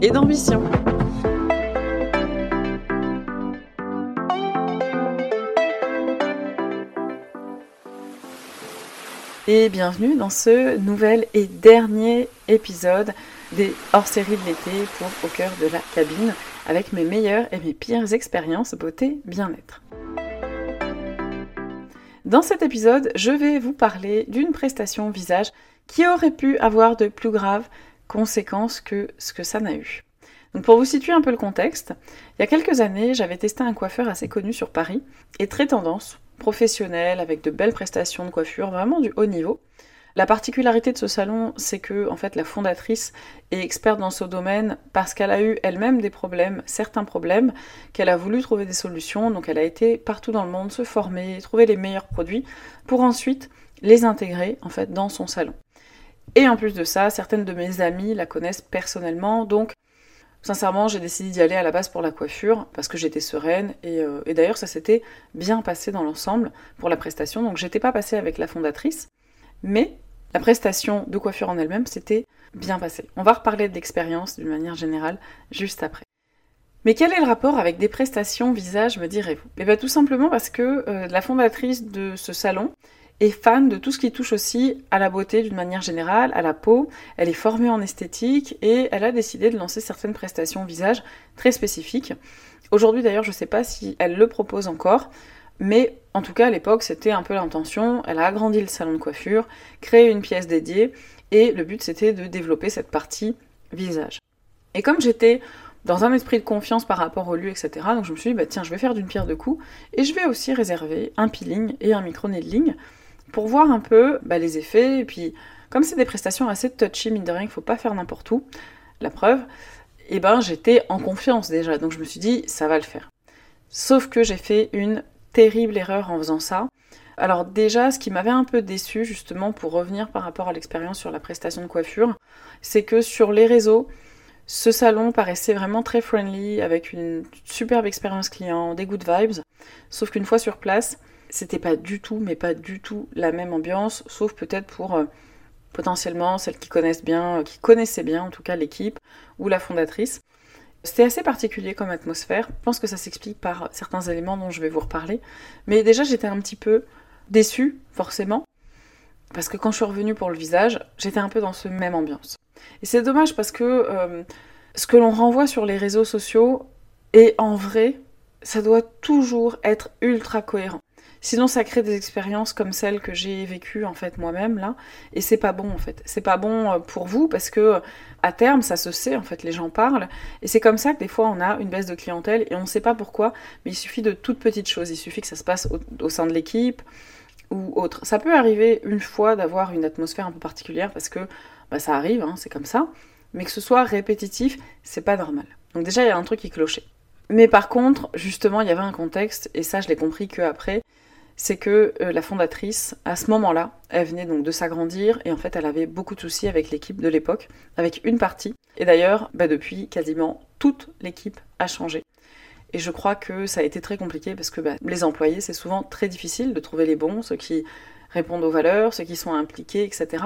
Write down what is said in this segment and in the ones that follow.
et d'ambition. Et bienvenue dans ce nouvel et dernier épisode des hors-séries de l'été pour Au cœur de la cabine avec mes meilleures et mes pires expériences beauté bien-être. Dans cet épisode, je vais vous parler d'une prestation visage qui aurait pu avoir de plus graves conséquences que ce que ça n'a eu. Donc pour vous situer un peu le contexte, il y a quelques années, j'avais testé un coiffeur assez connu sur Paris et très tendance, professionnel, avec de belles prestations de coiffure, vraiment du haut niveau. La particularité de ce salon, c'est que en fait la fondatrice est experte dans ce domaine parce qu'elle a eu elle-même des problèmes, certains problèmes, qu'elle a voulu trouver des solutions, donc elle a été partout dans le monde se former, trouver les meilleurs produits pour ensuite les intégrer en fait dans son salon. Et en plus de ça, certaines de mes amies la connaissent personnellement, donc sincèrement j'ai décidé d'y aller à la base pour la coiffure, parce que j'étais sereine, et, euh, et d'ailleurs ça s'était bien passé dans l'ensemble pour la prestation, donc j'étais pas passée avec la fondatrice, mais la prestation de coiffure en elle-même s'était bien passée. On va reparler de d'une manière générale juste après. Mais quel est le rapport avec des prestations visage, me direz-vous? Eh bien tout simplement parce que euh, la fondatrice de ce salon est fan de tout ce qui touche aussi à la beauté d'une manière générale, à la peau. Elle est formée en esthétique et elle a décidé de lancer certaines prestations visage très spécifiques. Aujourd'hui d'ailleurs, je ne sais pas si elle le propose encore, mais en tout cas à l'époque c'était un peu l'intention. Elle a agrandi le salon de coiffure, créé une pièce dédiée et le but c'était de développer cette partie visage. Et comme j'étais dans un esprit de confiance par rapport au lieu, etc. Donc je me suis dit, bah tiens, je vais faire d'une pierre deux coups, et je vais aussi réserver un peeling et un micro-needling pour voir un peu bah, les effets. Et puis, comme c'est des prestations assez touchy, mine de rien, qu'il faut pas faire n'importe où, la preuve, eh ben j'étais en confiance déjà. Donc je me suis dit, ça va le faire. Sauf que j'ai fait une terrible erreur en faisant ça. Alors déjà, ce qui m'avait un peu déçu, justement, pour revenir par rapport à l'expérience sur la prestation de coiffure, c'est que sur les réseaux, ce salon paraissait vraiment très friendly, avec une superbe expérience client, des good vibes. Sauf qu'une fois sur place, c'était pas du tout, mais pas du tout la même ambiance, sauf peut-être pour euh, potentiellement celles qui connaissent bien, euh, qui connaissaient bien en tout cas l'équipe ou la fondatrice. C'était assez particulier comme atmosphère. Je pense que ça s'explique par certains éléments dont je vais vous reparler. Mais déjà, j'étais un petit peu déçue, forcément. Parce que quand je suis revenue pour le visage, j'étais un peu dans ce même ambiance. Et c'est dommage parce que euh, ce que l'on renvoie sur les réseaux sociaux est en vrai, ça doit toujours être ultra cohérent. Sinon, ça crée des expériences comme celles que j'ai vécues en fait moi-même là, et c'est pas bon en fait. C'est pas bon euh, pour vous parce que à terme, ça se sait en fait, les gens parlent, et c'est comme ça que des fois on a une baisse de clientèle et on ne sait pas pourquoi, mais il suffit de toutes petites choses. Il suffit que ça se passe au, sein de l'équipe ou autre. Ça peut arriver une fois d'avoir une atmosphère un peu particulière parce que bah, ça arrive, hein, c'est comme ça, mais que ce soit répétitif, c'est pas normal. Donc déjà, il y a un truc qui clochait. Mais par contre, justement, il y avait un contexte, et ça, je l'ai compris que après, c'est que euh, la fondatrice, à ce moment-là, elle venait donc de s'agrandir et en fait elle avait beaucoup de soucis avec l'équipe de l'époque, avec une partie. Et d'ailleurs, bah, depuis, quasiment toute l'équipe a changé. Et je crois que ça a été très compliqué parce que bah, les employés, c'est souvent très difficile de trouver les bons, ceux qui répondent aux valeurs, ceux qui sont impliqués, etc.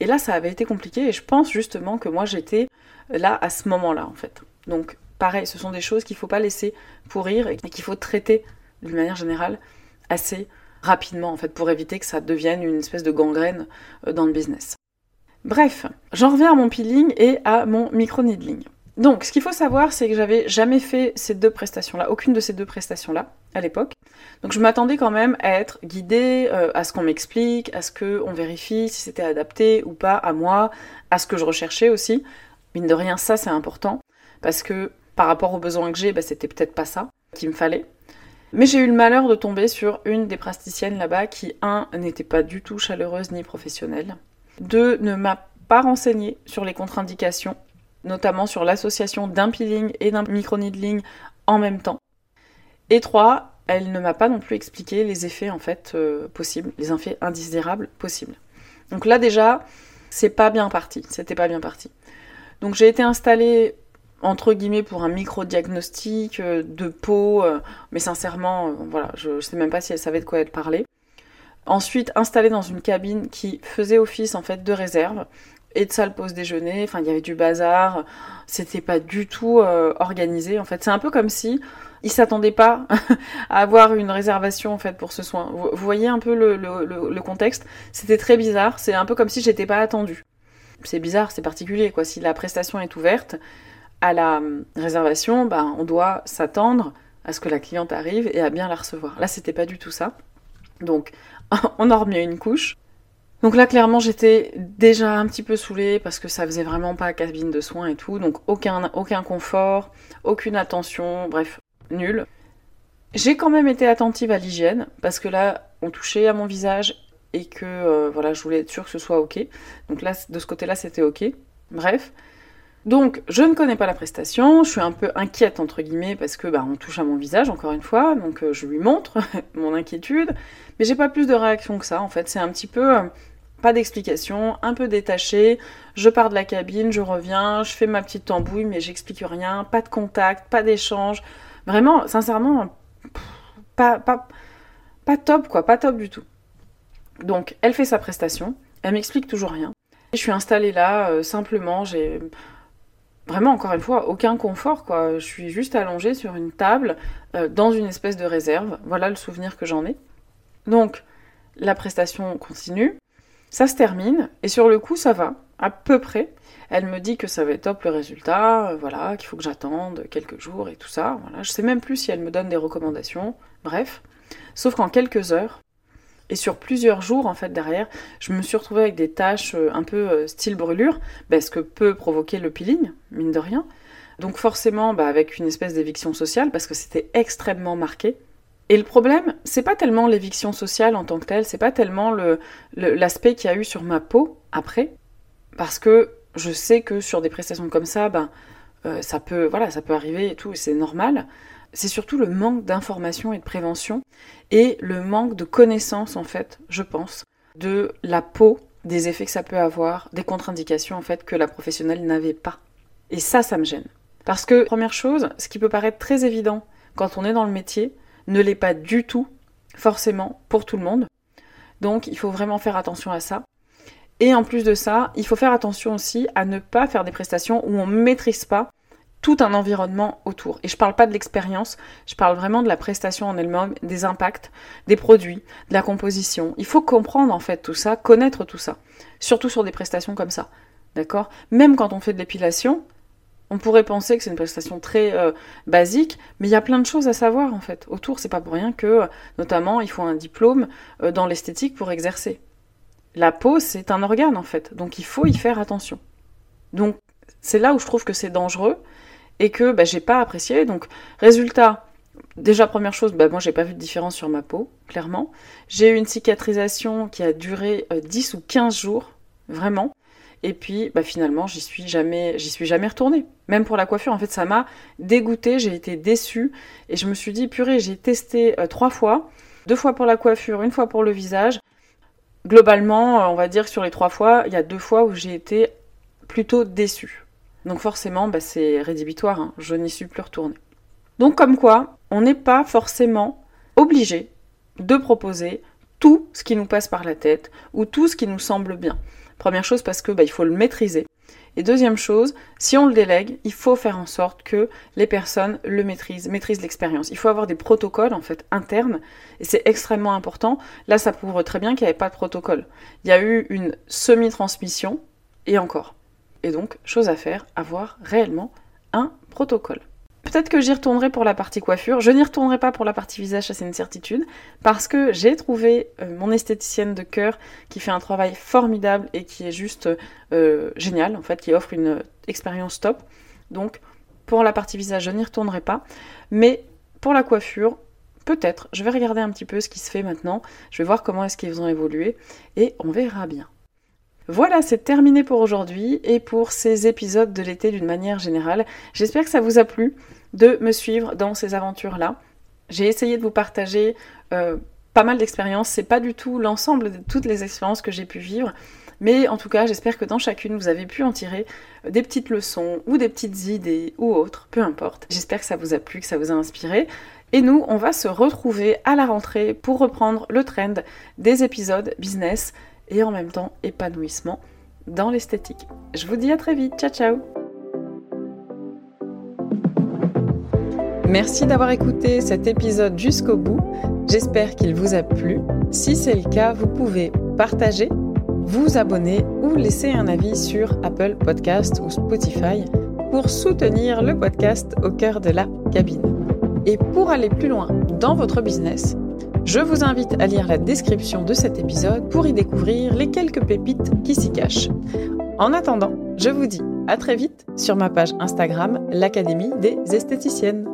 Et là, ça avait été compliqué et je pense justement que moi j'étais là à ce moment-là en fait. Donc pareil, ce sont des choses qu'il ne faut pas laisser pourrir et qu'il faut traiter d'une manière générale assez rapidement en fait pour éviter que ça devienne une espèce de gangrène euh, dans le business. Bref, j'en reviens à mon peeling et à mon micro-needling. Donc, ce qu'il faut savoir, c'est que j'avais jamais fait ces deux prestations-là, aucune de ces deux prestations-là à l'époque. Donc, je m'attendais quand même à être guidée, euh, à ce qu'on m'explique, à ce qu'on vérifie si c'était adapté ou pas à moi, à ce que je recherchais aussi. Mine de rien, ça c'est important parce que par rapport aux besoins que j'ai, bah, c'était peut-être pas ça qu'il me fallait. Mais j'ai eu le malheur de tomber sur une des plasticiennes là-bas qui, un, n'était pas du tout chaleureuse ni professionnelle, deux, ne m'a pas renseigné sur les contre-indications notamment sur l'association d'un peeling et d'un micro-needling en même temps. Et trois, elle ne m'a pas non plus expliqué les effets en fait euh, possibles, les effets indésirables possibles. Donc là déjà, c'est pas bien parti, c'était pas bien parti. Donc j'ai été installée entre guillemets pour un micro-diagnostic euh, de peau, euh, mais sincèrement, voilà, je, ne sais même pas si elle savait de quoi elle parlait. Ensuite, installée dans une cabine qui faisait office en fait de réserve et de salle pause déjeuner. Enfin, il y avait du bazar. C'était pas du tout organisé. En fait, c'est un peu comme si il s'attendait pas à avoir une réservation en fait pour ce soin. Vous, voyez un peu le, contexte? C'était très bizarre. C'est un peu comme si j'étais pas attendue. C'est bizarre, c'est particulier quoi. Si la prestation est ouverte à la hum, réservation, ben, on doit s'attendre à ce que la cliente arrive et à bien la recevoir. Là, c'était pas du tout ça. Donc, on a remis une couche. Donc là, clairement, j'étais déjà un petit peu saoulée parce que ça faisait vraiment pas cabine de soins et tout. Donc aucun, aucun confort, aucune attention, bref, nul. J'ai quand même été attentive à l'hygiène parce que là, on touchait à mon visage et que euh, voilà, je voulais être sûre que ce soit ok. Donc là, de ce côté-là, c'était ok. Bref. Donc, je ne connais pas la prestation, je suis un peu inquiète entre guillemets parce que bah, on touche à mon visage encore une fois, donc euh, je lui montre mon inquiétude, mais j'ai pas plus de réaction que ça en fait. C'est un petit peu euh, pas d'explication, un peu détaché. Je pars de la cabine, je reviens, je fais ma petite tambouille, mais j'explique rien, pas de contact, pas d'échange. Vraiment, sincèrement, pas, pas, pas top, quoi, pas top du tout. Donc, elle fait sa prestation, elle m'explique toujours rien. Je suis installée là, euh, simplement, j'ai vraiment, encore une fois, aucun confort, quoi. Je suis juste allongée sur une table, euh, dans une espèce de réserve. Voilà le souvenir que j'en ai. Donc, la prestation continue, ça se termine, et sur le coup, ça va, à peu près. Elle me dit que ça va être top le résultat, euh, voilà, qu'il faut que j'attende quelques jours et tout ça. Voilà. Je sais même plus si elle me donne des recommandations. Bref. Sauf qu'en quelques heures, et sur plusieurs jours en fait derrière, je me suis retrouvée avec des tâches euh, un peu euh, style brûlure, bah, ce que peut provoquer le peeling, mine de rien. Donc forcément bah, avec une espèce d'éviction sociale parce que c'était extrêmement marqué. Et le problème, c'est pas tellement l'éviction sociale en tant que telle, c'est pas tellement l'aspect qu'il y a eu sur ma peau après, parce que je sais que sur des prestations comme ça, ben, ça, peut, voilà, ça peut arriver et tout, c'est normal. C'est surtout le manque d'information et de prévention et le manque de connaissance, en fait, je pense, de la peau, des effets que ça peut avoir, des contre-indications, en fait, que la professionnelle n'avait pas. Et ça, ça me gêne. Parce que, première chose, ce qui peut paraître très évident quand on est dans le métier, ne l'est pas du tout, forcément, pour tout le monde. Donc, il faut vraiment faire attention à ça. Et en plus de ça, il faut faire attention aussi à ne pas faire des prestations où on ne maîtrise pas tout un environnement autour. Et je ne parle pas de l'expérience, je parle vraiment de la prestation en elle-même, des impacts, des produits, de la composition. Il faut comprendre en fait tout ça, connaître tout ça. Surtout sur des prestations comme ça. D'accord? Même quand on fait de l'épilation, on pourrait penser que c'est une prestation très euh, basique, mais il y a plein de choses à savoir en fait. Autour, c'est pas pour rien que, notamment, il faut un diplôme euh, dans l'esthétique pour exercer. La peau, c'est un organe en fait, donc il faut y faire attention. Donc c'est là où je trouve que c'est dangereux et que bah, j'ai pas apprécié. Donc résultat, déjà première chose, bah, moi j'ai pas vu de différence sur ma peau, clairement. J'ai eu une cicatrisation qui a duré 10 euh, ou 15 jours, vraiment. Et puis bah, finalement j'y suis jamais j'y suis jamais retournée. Même pour la coiffure, en fait ça m'a dégoûtée, j'ai été déçue et je me suis dit purée, j'ai testé euh, trois fois, deux fois pour la coiffure, une fois pour le visage globalement, euh, on va dire sur les trois fois, il y a deux fois où j'ai été plutôt déçue. Donc forcément, bah, c'est rédhibitoire, hein. je n'y suis plus retournée. Donc comme quoi, on n'est pas forcément obligé de proposer tout ce qui nous passe par la tête ou tout ce qui nous semble bien. Première chose parce que bah, il faut le maîtriser. Et deuxième chose, si on le délègue, il faut faire en sorte que les personnes le maîtrisent, maîtrisent l'expérience. Il faut avoir des protocoles en fait internes et c'est extrêmement important. Là, ça prouve très bien qu'il n'y avait pas de protocole. Il y a eu une semi-transmission et encore. Et donc, chose à faire, avoir réellement un protocole. Peut-être que j'y retournerai pour la partie coiffure. Je n'y retournerai pas pour la partie visage, ça c'est une certitude, parce que j'ai trouvé euh, mon esthéticienne de cœur qui fait un travail formidable et qui est juste euh, génial, en fait, qui offre une expérience top. Donc, pour la partie visage, je n'y retournerai pas. Mais pour la coiffure, peut-être, je vais regarder un petit peu ce qui se fait maintenant. Je vais voir comment est-ce qu'ils ont évolué et on verra bien. Voilà, c'est terminé pour aujourd'hui et pour ces épisodes de l'été d'une manière générale. J'espère que ça vous a plu de me suivre dans ces aventures-là. J'ai essayé de vous partager euh, pas mal d'expériences. C'est pas du tout l'ensemble de toutes les expériences que j'ai pu vivre. Mais en tout cas, j'espère que dans chacune, vous avez pu en tirer euh, des petites leçons ou des petites idées ou autres, peu importe. J'espère que ça vous a plu, que ça vous a inspiré. Et nous, on va se retrouver à la rentrée pour reprendre le trend des épisodes business et en même temps épanouissement dans l'esthétique. Je vous dis à très vite. Ciao ciao Merci d'avoir écouté cet épisode jusqu'au bout. J'espère qu'il vous a plu. Si c'est le cas, vous pouvez partager, vous abonner ou laisser un avis sur Apple Podcast ou Spotify pour soutenir le podcast au cœur de la cabine. Et pour aller plus loin dans votre business, je vous invite à lire la description de cet épisode pour y découvrir les quelques pépites qui s'y cachent. En attendant, je vous dis à très vite sur ma page Instagram, l'Académie des esthéticiennes.